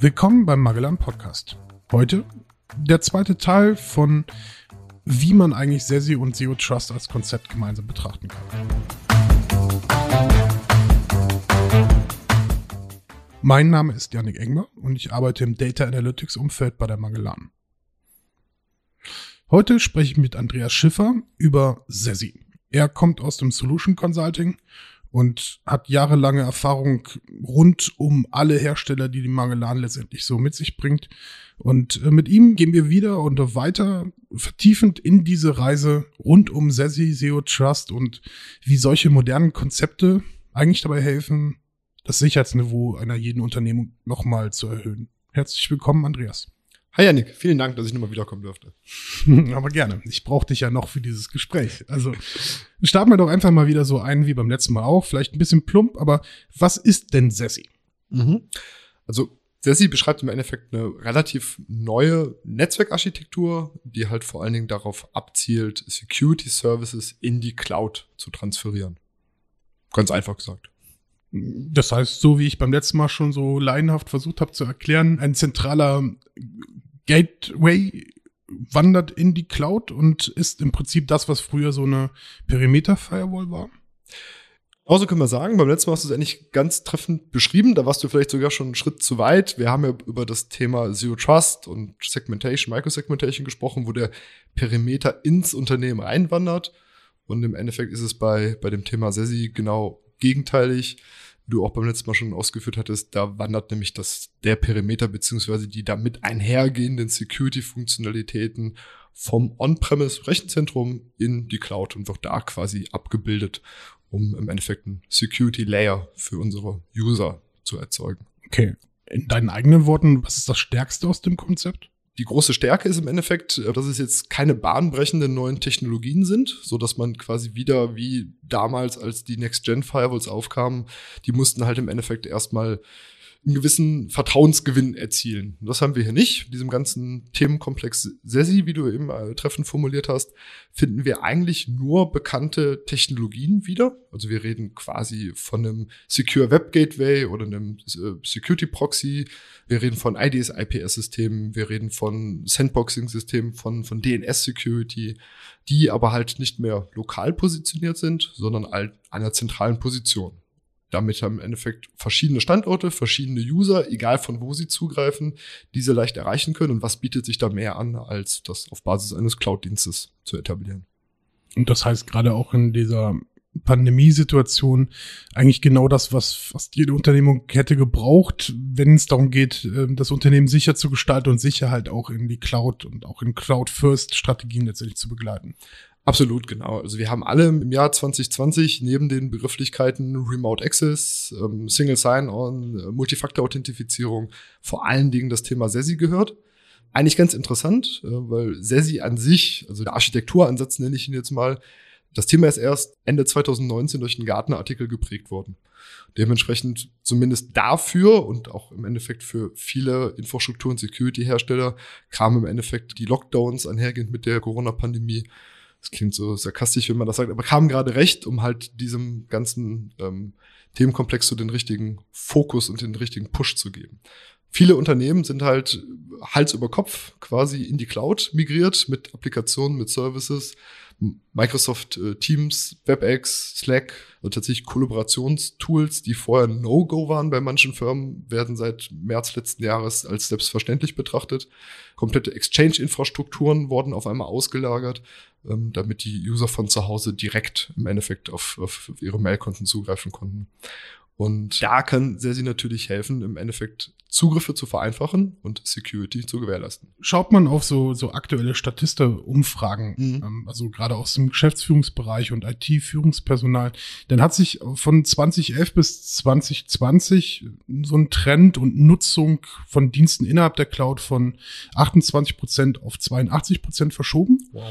Willkommen beim Magellan Podcast. Heute der zweite Teil von wie man eigentlich SESI und Zero Trust als Konzept gemeinsam betrachten kann. Mein Name ist Yannick Engmer und ich arbeite im Data Analytics Umfeld bei der Magellan. Heute spreche ich mit Andreas Schiffer über SESI. Er kommt aus dem Solution Consulting und hat jahrelange Erfahrung rund um alle Hersteller, die die Magellan letztendlich so mit sich bringt. Und äh, mit ihm gehen wir wieder und weiter vertiefend in diese Reise rund um SESI, SEO Trust und wie solche modernen Konzepte eigentlich dabei helfen, das Sicherheitsniveau einer jeden Unternehmung nochmal zu erhöhen. Herzlich willkommen, Andreas. Hi Janik, vielen Dank, dass ich nochmal wiederkommen durfte. Aber gerne. Ich brauche dich ja noch für dieses Gespräch. Also starten wir doch einfach mal wieder so ein wie beim letzten Mal auch. Vielleicht ein bisschen plump, aber was ist denn SESI? Mhm. Also SESI beschreibt im Endeffekt eine relativ neue Netzwerkarchitektur, die halt vor allen Dingen darauf abzielt, Security Services in die Cloud zu transferieren. Ganz einfach gesagt. Das heißt, so wie ich beim letzten Mal schon so laienhaft versucht habe zu erklären, ein zentraler Gateway wandert in die Cloud und ist im Prinzip das, was früher so eine Perimeter-Firewall war? Genauso können wir sagen, beim letzten Mal hast du es eigentlich ganz treffend beschrieben, da warst du vielleicht sogar schon einen Schritt zu weit. Wir haben ja über das Thema Zero Trust und Segmentation, Microsegmentation gesprochen, wo der Perimeter ins Unternehmen reinwandert. Und im Endeffekt ist es bei, bei dem Thema SESI genau gegenteilig du auch beim letzten Mal schon ausgeführt hattest, da wandert nämlich das, der Perimeter beziehungsweise die damit einhergehenden Security-Funktionalitäten vom On-Premise-Rechenzentrum in die Cloud und wird da quasi abgebildet, um im Endeffekt einen Security-Layer für unsere User zu erzeugen. Okay. In deinen eigenen Worten, was ist das Stärkste aus dem Konzept? Die große Stärke ist im Endeffekt, äh, dass es jetzt keine bahnbrechenden neuen Technologien sind, so dass man quasi wieder wie damals, als die Next-Gen-Firewalls aufkamen, die mussten halt im Endeffekt erstmal einen gewissen Vertrauensgewinn erzielen. Das haben wir hier nicht. diesem ganzen Themenkomplex SESI, wie du eben äh, treffend formuliert hast, finden wir eigentlich nur bekannte Technologien wieder. Also wir reden quasi von einem Secure Web Gateway oder einem äh, Security Proxy. Wir reden von IDS IPS Systemen. Wir reden von Sandboxing Systemen, von, von DNS Security, die aber halt nicht mehr lokal positioniert sind, sondern an einer zentralen Position damit haben im Endeffekt verschiedene Standorte, verschiedene User, egal von wo sie zugreifen, diese leicht erreichen können. Und was bietet sich da mehr an, als das auf Basis eines Cloud-Dienstes zu etablieren? Und das heißt gerade auch in dieser Pandemiesituation eigentlich genau das, was fast jede Unternehmung hätte gebraucht, wenn es darum geht, ähm, das Unternehmen sicher zu gestalten und Sicherheit auch in die Cloud und auch in Cloud-First-Strategien letztendlich zu begleiten. Absolut, genau. Also wir haben alle im Jahr 2020 neben den Begrifflichkeiten Remote Access, ähm, Single Sign-On, äh, Multifaktor-Authentifizierung vor allen Dingen das Thema SESI gehört. Eigentlich ganz interessant, äh, weil SESI an sich, also der Architekturansatz nenne ich ihn jetzt mal, das Thema ist erst Ende 2019 durch einen Gartner-Artikel geprägt worden. Dementsprechend zumindest dafür und auch im Endeffekt für viele Infrastruktur- und Security-Hersteller kamen im Endeffekt die Lockdowns einhergehend mit der Corona-Pandemie das klingt so sarkastisch, wenn man das sagt, aber kam gerade recht, um halt diesem ganzen ähm, Themenkomplex so den richtigen Fokus und den richtigen Push zu geben. Viele Unternehmen sind halt Hals über Kopf quasi in die Cloud migriert mit Applikationen, mit Services, Microsoft äh, Teams, WebEx, Slack, also tatsächlich Kollaborationstools, die vorher No-Go waren bei manchen Firmen, werden seit März letzten Jahres als selbstverständlich betrachtet. Komplette Exchange-Infrastrukturen wurden auf einmal ausgelagert, ähm, damit die User von zu Hause direkt im Endeffekt auf, auf ihre Mailkonten zugreifen konnten. Und da kann Sesi natürlich helfen, im Endeffekt Zugriffe zu vereinfachen und Security zu gewährleisten. Schaut man auf so, so aktuelle Statista-Umfragen, mhm. ähm, also gerade aus dem Geschäftsführungsbereich und IT-Führungspersonal, dann hat sich von 2011 bis 2020 so ein Trend und Nutzung von Diensten innerhalb der Cloud von 28 Prozent auf 82 Prozent verschoben. Wow.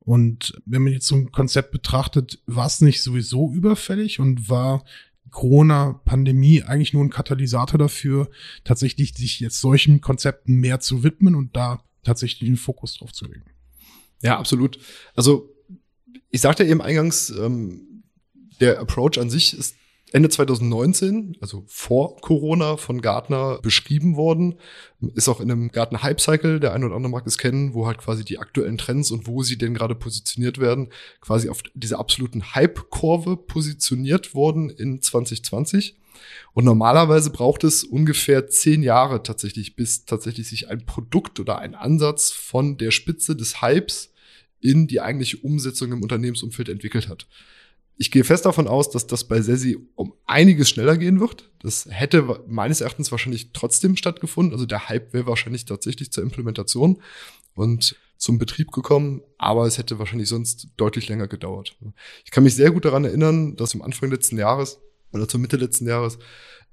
Und wenn man jetzt so ein Konzept betrachtet, war es nicht sowieso überfällig und war Corona-Pandemie eigentlich nur ein Katalysator dafür, tatsächlich sich jetzt solchen Konzepten mehr zu widmen und da tatsächlich den Fokus drauf zu legen. Ja, absolut. Also ich sagte eben eingangs, ähm, der Approach an sich ist Ende 2019, also vor Corona, von Gartner beschrieben worden. Ist auch in einem Gartner Hype Cycle, der ein oder andere mag es kennen, wo halt quasi die aktuellen Trends und wo sie denn gerade positioniert werden, quasi auf dieser absoluten Hype-Kurve positioniert worden in 2020. Und normalerweise braucht es ungefähr zehn Jahre tatsächlich, bis tatsächlich sich ein Produkt oder ein Ansatz von der Spitze des Hypes in die eigentliche Umsetzung im Unternehmensumfeld entwickelt hat. Ich gehe fest davon aus, dass das bei Sesi um einiges schneller gehen wird. Das hätte meines Erachtens wahrscheinlich trotzdem stattgefunden. Also der Hype wäre wahrscheinlich tatsächlich zur Implementation und zum Betrieb gekommen, aber es hätte wahrscheinlich sonst deutlich länger gedauert. Ich kann mich sehr gut daran erinnern, dass am Anfang letzten Jahres oder zur Mitte letzten Jahres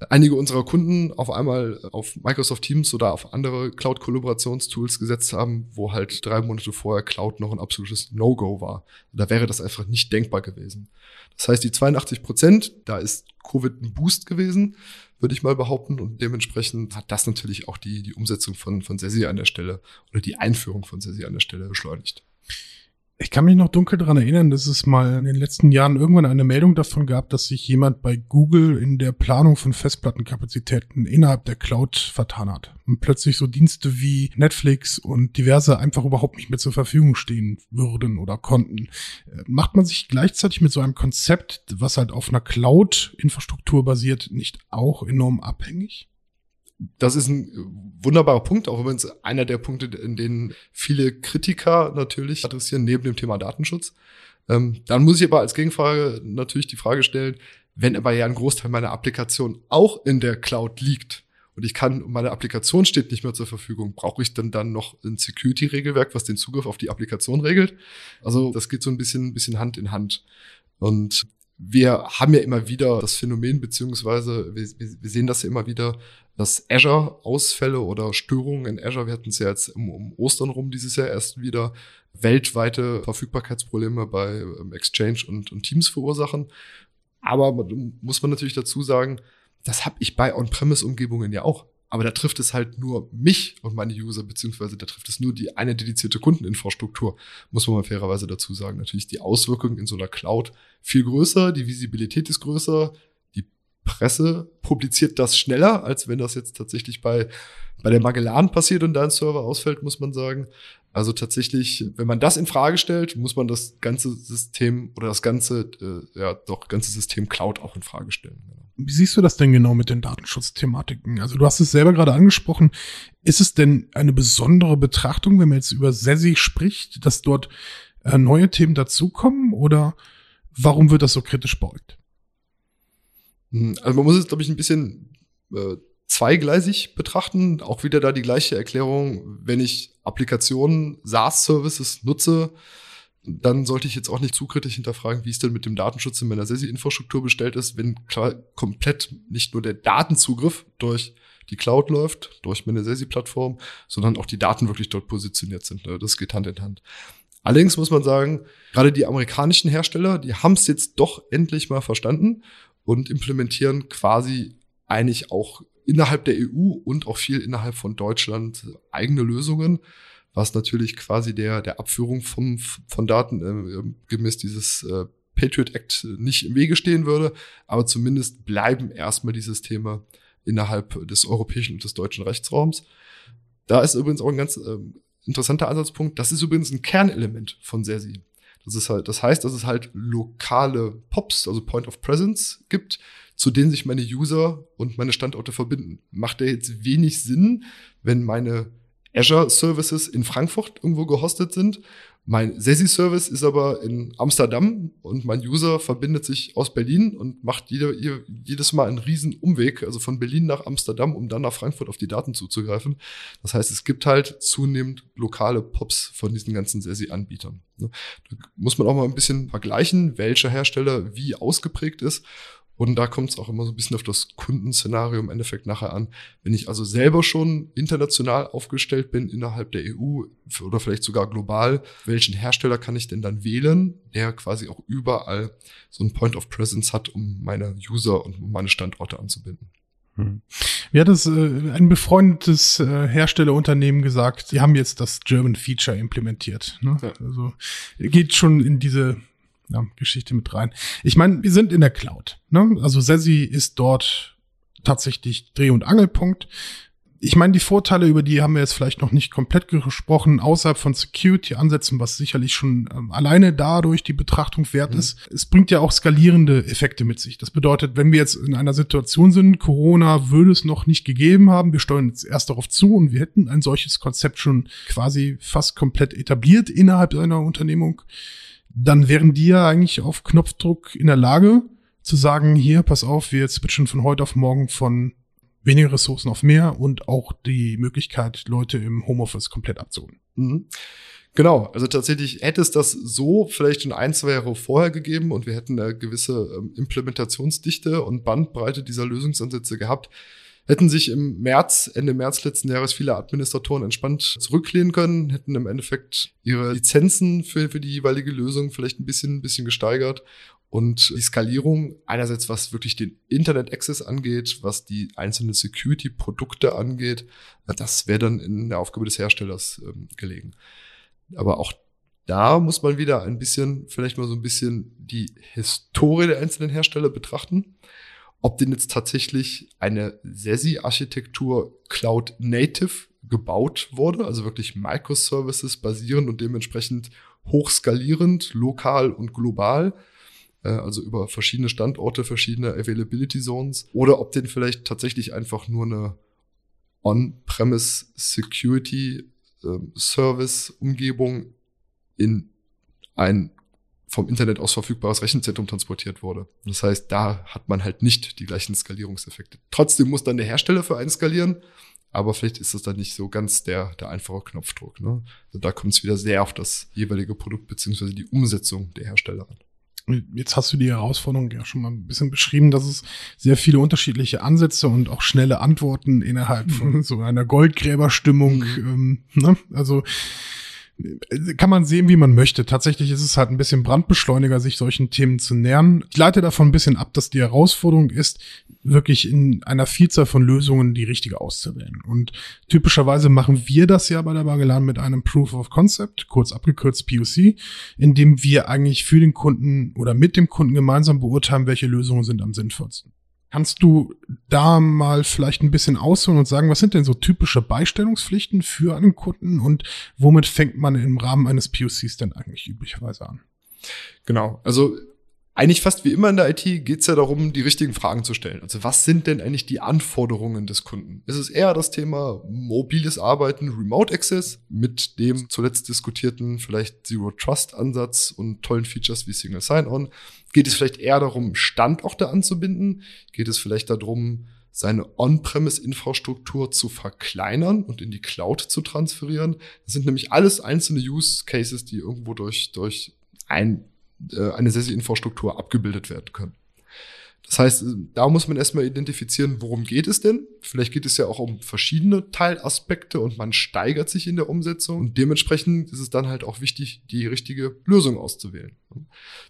einige unserer Kunden auf einmal auf Microsoft Teams oder auf andere Cloud-Kollaborationstools gesetzt haben, wo halt drei Monate vorher Cloud noch ein absolutes No-Go war. Da wäre das einfach nicht denkbar gewesen. Das heißt, die 82 Prozent, da ist Covid ein Boost gewesen, würde ich mal behaupten. Und dementsprechend hat das natürlich auch die, die Umsetzung von, von Sesi an der Stelle oder die Einführung von Sesi an der Stelle beschleunigt. Ich kann mich noch dunkel daran erinnern, dass es mal in den letzten Jahren irgendwann eine Meldung davon gab, dass sich jemand bei Google in der Planung von Festplattenkapazitäten innerhalb der Cloud vertan hat. Und plötzlich so Dienste wie Netflix und diverse einfach überhaupt nicht mehr zur Verfügung stehen würden oder konnten. Äh, macht man sich gleichzeitig mit so einem Konzept, was halt auf einer Cloud-Infrastruktur basiert, nicht auch enorm abhängig? Das ist ein wunderbarer Punkt, auch wenn es einer der Punkte, in denen viele Kritiker natürlich adressieren, neben dem Thema Datenschutz. Ähm, dann muss ich aber als Gegenfrage natürlich die Frage stellen, wenn aber ja ein Großteil meiner Applikation auch in der Cloud liegt und ich kann, meine Applikation steht nicht mehr zur Verfügung, brauche ich dann dann noch ein Security-Regelwerk, was den Zugriff auf die Applikation regelt? Also das geht so ein bisschen, ein bisschen Hand in Hand. Und wir haben ja immer wieder das Phänomen, beziehungsweise wir, wir sehen das ja immer wieder, dass Azure-Ausfälle oder Störungen in Azure, wir hatten es ja jetzt um, um, Ostern rum dieses Jahr erst wieder, weltweite Verfügbarkeitsprobleme bei ähm, Exchange und, und Teams verursachen. Aber muss man natürlich dazu sagen, das habe ich bei On-Premise-Umgebungen ja auch. Aber da trifft es halt nur mich und meine User, beziehungsweise da trifft es nur die eine dedizierte Kundeninfrastruktur, muss man mal fairerweise dazu sagen. Natürlich die Auswirkungen in so einer Cloud viel größer, die Visibilität ist größer, die Presse publiziert das schneller, als wenn das jetzt tatsächlich bei, bei der Magellan passiert und da ein Server ausfällt, muss man sagen. Also tatsächlich, wenn man das in Frage stellt, muss man das ganze System oder das ganze, äh, ja, doch ganze System Cloud auch in Frage stellen. Wie siehst du das denn genau mit den Datenschutzthematiken? Also du hast es selber gerade angesprochen. Ist es denn eine besondere Betrachtung, wenn man jetzt über SESI spricht, dass dort äh, neue Themen dazukommen oder warum wird das so kritisch beäugt? Hm, also man muss es, glaube ich, ein bisschen äh, zweigleisig betrachten. Auch wieder da die gleiche Erklärung, wenn ich Applikationen, SaaS-Services nutze, dann sollte ich jetzt auch nicht zu kritisch hinterfragen, wie es denn mit dem Datenschutz in meiner SESI-Infrastruktur bestellt ist, wenn klar, komplett nicht nur der Datenzugriff durch die Cloud läuft, durch meine SESI-Plattform, sondern auch die Daten wirklich dort positioniert sind. Ne? Das geht Hand in Hand. Allerdings muss man sagen, gerade die amerikanischen Hersteller, die haben es jetzt doch endlich mal verstanden und implementieren quasi eigentlich auch innerhalb der EU und auch viel innerhalb von Deutschland eigene Lösungen, was natürlich quasi der, der Abführung vom, von Daten äh, gemäß dieses äh, Patriot Act nicht im Wege stehen würde, aber zumindest bleiben erstmal die Systeme innerhalb des europäischen und des deutschen Rechtsraums. Da ist übrigens auch ein ganz äh, interessanter Ansatzpunkt. Das ist übrigens ein Kernelement von SERSI. Das ist halt, das heißt, dass es halt lokale POPs, also Point of Presence gibt, zu denen sich meine User und meine Standorte verbinden. Macht ja jetzt wenig Sinn, wenn meine Azure Services in Frankfurt irgendwo gehostet sind. Mein SESI Service ist aber in Amsterdam und mein User verbindet sich aus Berlin und macht jede, jedes Mal einen riesen Umweg, also von Berlin nach Amsterdam, um dann nach Frankfurt auf die Daten zuzugreifen. Das heißt, es gibt halt zunehmend lokale Pops von diesen ganzen SESI-Anbietern. Da muss man auch mal ein bisschen vergleichen, welcher Hersteller wie ausgeprägt ist. Und da kommt es auch immer so ein bisschen auf das Kundenszenario im Endeffekt nachher an. Wenn ich also selber schon international aufgestellt bin innerhalb der EU oder vielleicht sogar global, welchen Hersteller kann ich denn dann wählen, der quasi auch überall so ein Point of Presence hat, um meine User und meine Standorte anzubinden. Hm. Wie hat es äh, ein befreundetes äh, Herstellerunternehmen gesagt, sie haben jetzt das German Feature implementiert. Ne? Ja. Also geht schon in diese ja, Geschichte mit rein. Ich meine, wir sind in der Cloud. Ne? Also Sesi ist dort tatsächlich Dreh- und Angelpunkt ich meine, die Vorteile, über die haben wir jetzt vielleicht noch nicht komplett gesprochen, außerhalb von Security-Ansätzen, was sicherlich schon ähm, alleine dadurch die Betrachtung wert mhm. ist. Es bringt ja auch skalierende Effekte mit sich. Das bedeutet, wenn wir jetzt in einer Situation sind, Corona würde es noch nicht gegeben haben, wir steuern jetzt erst darauf zu und wir hätten ein solches Konzept schon quasi fast komplett etabliert innerhalb einer Unternehmung, dann wären die ja eigentlich auf Knopfdruck in der Lage zu sagen, hier, pass auf, wir switchen von heute auf morgen von weniger Ressourcen auf mehr und auch die Möglichkeit, Leute im Homeoffice komplett abzuholen. Mhm. Genau, also tatsächlich hätte es das so vielleicht schon ein, zwei Jahre vorher gegeben und wir hätten eine gewisse ähm, Implementationsdichte und Bandbreite dieser Lösungsansätze gehabt, hätten sich im März, Ende März letzten Jahres viele Administratoren entspannt zurücklehnen können, hätten im Endeffekt ihre Lizenzen für, für die jeweilige Lösung vielleicht ein bisschen, ein bisschen gesteigert und die Skalierung, einerseits was wirklich den Internet Access angeht, was die einzelnen Security-Produkte angeht, das wäre dann in der Aufgabe des Herstellers ähm, gelegen. Aber auch da muss man wieder ein bisschen, vielleicht mal so ein bisschen die Historie der einzelnen Hersteller betrachten. Ob denn jetzt tatsächlich eine SESI-Architektur Cloud Native gebaut wurde, also wirklich Microservices basierend und dementsprechend hochskalierend, lokal und global, äh, also über verschiedene Standorte, verschiedene Availability Zones, oder ob den vielleicht tatsächlich einfach nur eine On-Premise Security äh, Service Umgebung in ein vom Internet aus verfügbares Rechenzentrum transportiert wurde. Das heißt, da hat man halt nicht die gleichen Skalierungseffekte. Trotzdem muss dann der Hersteller für einen skalieren, aber vielleicht ist das dann nicht so ganz der, der einfache Knopfdruck. Ne? Also da kommt es wieder sehr auf das jeweilige Produkt beziehungsweise die Umsetzung der Hersteller an. Jetzt hast du die Herausforderung ja schon mal ein bisschen beschrieben, dass es sehr viele unterschiedliche Ansätze und auch schnelle Antworten innerhalb von mhm. so einer Goldgräberstimmung. Mhm. Ähm, ne? Also kann man sehen, wie man möchte. Tatsächlich ist es halt ein bisschen Brandbeschleuniger, sich solchen Themen zu nähern. Ich leite davon ein bisschen ab, dass die Herausforderung ist, wirklich in einer Vielzahl von Lösungen die richtige auszuwählen. Und typischerweise machen wir das ja bei der Magellan mit einem Proof of Concept, kurz abgekürzt POC, in dem wir eigentlich für den Kunden oder mit dem Kunden gemeinsam beurteilen, welche Lösungen sind am sinnvollsten. Kannst du da mal vielleicht ein bisschen ausholen und sagen, was sind denn so typische Beistellungspflichten für einen Kunden und womit fängt man im Rahmen eines POCs denn eigentlich üblicherweise an? Genau, also eigentlich fast wie immer in der IT geht es ja darum, die richtigen Fragen zu stellen. Also was sind denn eigentlich die Anforderungen des Kunden? Ist es eher das Thema mobiles Arbeiten, Remote Access mit dem zuletzt diskutierten vielleicht Zero Trust Ansatz und tollen Features wie Single Sign-On? Geht es vielleicht eher darum, Standorte anzubinden? Geht es vielleicht darum, seine On-Premise-Infrastruktur zu verkleinern und in die Cloud zu transferieren? Das sind nämlich alles einzelne Use Cases, die irgendwo durch, durch ein äh, eine SESI-Infrastruktur abgebildet werden können. Das heißt, da muss man erstmal identifizieren, worum geht es denn? Vielleicht geht es ja auch um verschiedene Teilaspekte und man steigert sich in der Umsetzung. Und dementsprechend ist es dann halt auch wichtig, die richtige Lösung auszuwählen.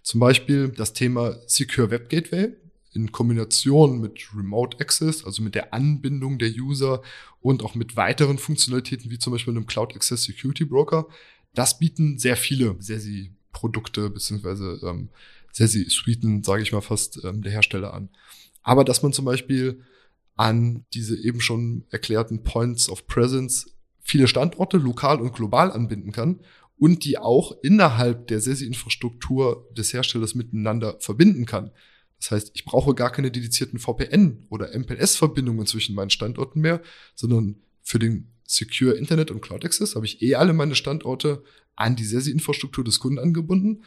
Zum Beispiel das Thema Secure Web Gateway in Kombination mit Remote Access, also mit der Anbindung der User und auch mit weiteren Funktionalitäten wie zum Beispiel einem Cloud Access Security Broker. Das bieten sehr viele SESI Produkte beziehungsweise ähm, sehr Suiten, sage ich mal fast, ähm, der Hersteller an. Aber dass man zum Beispiel an diese eben schon erklärten Points of Presence viele Standorte lokal und global anbinden kann und die auch innerhalb der SESI-Infrastruktur des Herstellers miteinander verbinden kann. Das heißt, ich brauche gar keine dedizierten VPN oder MPLS-Verbindungen zwischen meinen Standorten mehr, sondern für den Secure Internet und Cloud Access habe ich eh alle meine Standorte an die SESI-Infrastruktur des Kunden angebunden.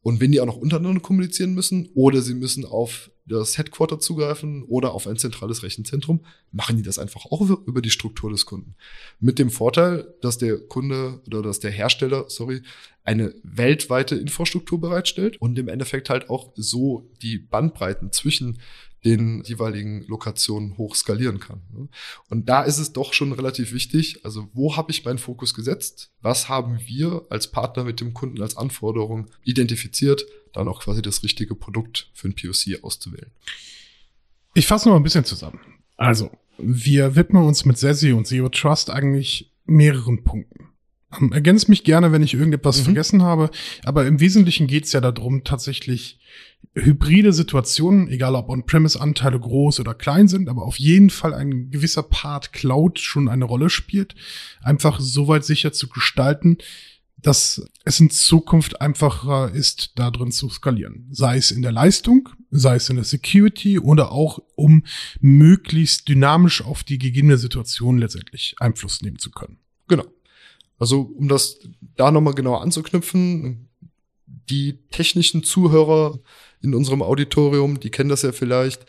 Und wenn die auch noch untereinander kommunizieren müssen oder sie müssen auf das Headquarter zugreifen oder auf ein zentrales Rechenzentrum, machen die das einfach auch über die Struktur des Kunden. Mit dem Vorteil, dass der Kunde oder dass der Hersteller, sorry, eine weltweite Infrastruktur bereitstellt und im Endeffekt halt auch so die Bandbreiten zwischen den jeweiligen Lokationen hoch skalieren kann. Ne? Und da ist es doch schon relativ wichtig, also wo habe ich meinen Fokus gesetzt? Was haben wir als Partner mit dem Kunden als Anforderung identifiziert? Dann auch quasi das richtige Produkt für ein POC auszuwählen. Ich fasse noch ein bisschen zusammen. Also, wir widmen uns mit Sesi und Zero Trust eigentlich mehreren Punkten. Ähm, ergänzt mich gerne, wenn ich irgendetwas mhm. vergessen habe. Aber im Wesentlichen geht es ja darum, tatsächlich hybride Situationen, egal ob On-Premise-Anteile groß oder klein sind, aber auf jeden Fall ein gewisser Part Cloud schon eine Rolle spielt, einfach so weit sicher zu gestalten, dass es in Zukunft einfacher ist, da drin zu skalieren. Sei es in der Leistung, sei es in der Security oder auch um möglichst dynamisch auf die gegebene Situation letztendlich Einfluss nehmen zu können. Genau. Also um das da nochmal genauer anzuknüpfen, die technischen Zuhörer in unserem Auditorium, die kennen das ja vielleicht.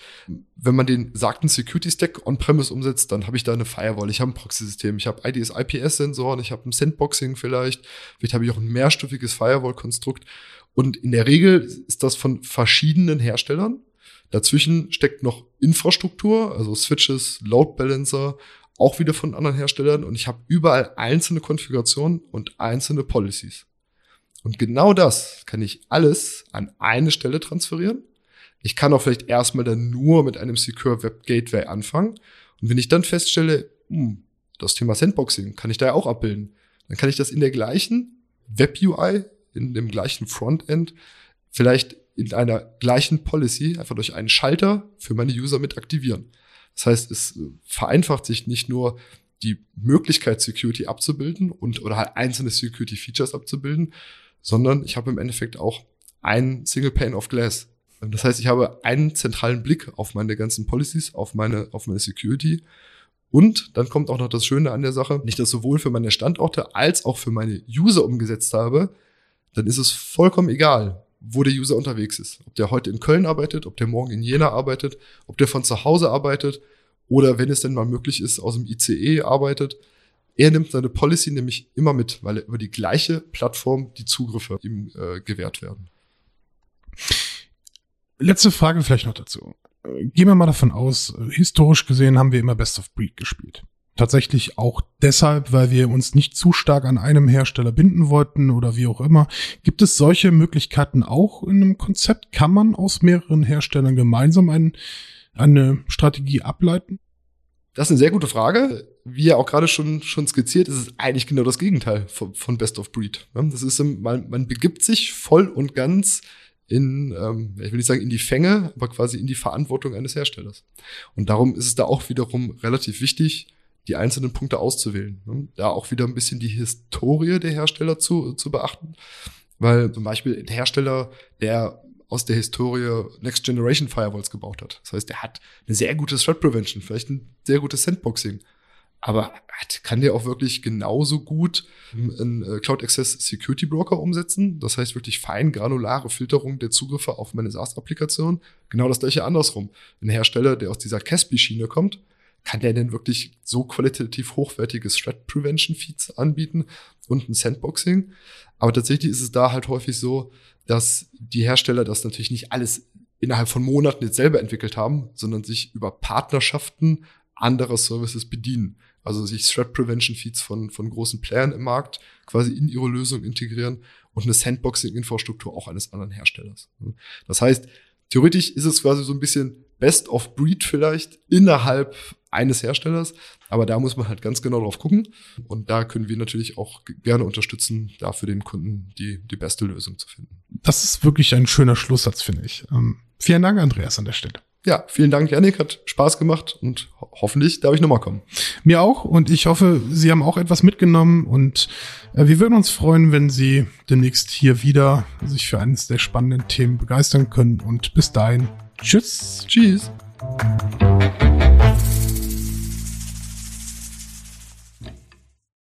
Wenn man den sagten Security Stack on-premise umsetzt, dann habe ich da eine Firewall, ich habe ein Proxy-System, ich habe IDS IPS-Sensoren, ich habe ein Sandboxing vielleicht, vielleicht habe ich auch ein mehrstufiges Firewall-Konstrukt. Und in der Regel ist das von verschiedenen Herstellern. Dazwischen steckt noch Infrastruktur, also Switches, Load Balancer, auch wieder von anderen Herstellern. Und ich habe überall einzelne Konfigurationen und einzelne Policies. Und genau das kann ich alles an eine Stelle transferieren. Ich kann auch vielleicht erstmal dann nur mit einem Secure Web Gateway anfangen. Und wenn ich dann feststelle, hm, das Thema Sandboxing kann ich da ja auch abbilden, dann kann ich das in der gleichen Web UI, in dem gleichen Frontend, vielleicht in einer gleichen Policy einfach durch einen Schalter für meine User mit aktivieren. Das heißt, es vereinfacht sich nicht nur die Möglichkeit, Security abzubilden und oder halt einzelne Security Features abzubilden, sondern ich habe im Endeffekt auch einen Single Pane of Glass. Das heißt, ich habe einen zentralen Blick auf meine ganzen Policies, auf meine, auf meine Security. Und dann kommt auch noch das Schöne an der Sache, wenn ich das sowohl für meine Standorte als auch für meine User umgesetzt habe, dann ist es vollkommen egal, wo der User unterwegs ist. Ob der heute in Köln arbeitet, ob der morgen in Jena arbeitet, ob der von zu Hause arbeitet oder wenn es denn mal möglich ist, aus dem ICE arbeitet. Er nimmt seine Policy nämlich immer mit, weil er über die gleiche Plattform die Zugriffe ihm äh, gewährt werden. Letzte Frage vielleicht noch dazu. Gehen wir mal davon aus, historisch gesehen haben wir immer Best of Breed gespielt. Tatsächlich auch deshalb, weil wir uns nicht zu stark an einem Hersteller binden wollten oder wie auch immer. Gibt es solche Möglichkeiten auch in einem Konzept? Kann man aus mehreren Herstellern gemeinsam ein, eine Strategie ableiten? Das ist eine sehr gute Frage. Wie ja auch gerade schon, schon skizziert, ist es eigentlich genau das Gegenteil von, von Best of Breed. Das ist, man, man begibt sich voll und ganz in, ähm, ich will nicht sagen in die Fänge, aber quasi in die Verantwortung eines Herstellers. Und darum ist es da auch wiederum relativ wichtig, die einzelnen Punkte auszuwählen. Da auch wieder ein bisschen die Historie der Hersteller zu, zu beachten. Weil zum Beispiel ein Hersteller, der aus der Historie Next Generation Firewalls gebaut hat. Das heißt, er hat eine sehr gute Threat Prevention, vielleicht ein sehr gutes Sandboxing. Aber hat, kann der auch wirklich genauso gut einen äh, Cloud Access Security Broker umsetzen? Das heißt wirklich fein granulare Filterung der Zugriffe auf meine SaaS-Applikation. Genau das gleiche andersrum. Ein Hersteller, der aus dieser Caspi-Schiene kommt, kann der denn wirklich so qualitativ hochwertiges Threat Prevention Feeds anbieten und ein Sandboxing? Aber tatsächlich ist es da halt häufig so, dass die Hersteller das natürlich nicht alles innerhalb von Monaten jetzt selber entwickelt haben, sondern sich über Partnerschaften anderer Services bedienen. Also sich Threat Prevention Feeds von, von großen Playern im Markt quasi in ihre Lösung integrieren und eine Sandboxing-Infrastruktur auch eines anderen Herstellers. Das heißt, theoretisch ist es quasi so ein bisschen Best of Breed vielleicht innerhalb eines Herstellers. Aber da muss man halt ganz genau drauf gucken. Und da können wir natürlich auch gerne unterstützen, da für den Kunden die, die beste Lösung zu finden. Das ist wirklich ein schöner Schlusssatz, finde ich. Ähm, vielen Dank, Andreas, an der Stelle. Ja, vielen Dank, Janik. Hat Spaß gemacht und ho hoffentlich darf ich nochmal kommen. Mir auch. Und ich hoffe, Sie haben auch etwas mitgenommen. Und äh, wir würden uns freuen, wenn Sie demnächst hier wieder sich für eines der spannenden Themen begeistern können. Und bis dahin, Tschüss. Tschüss.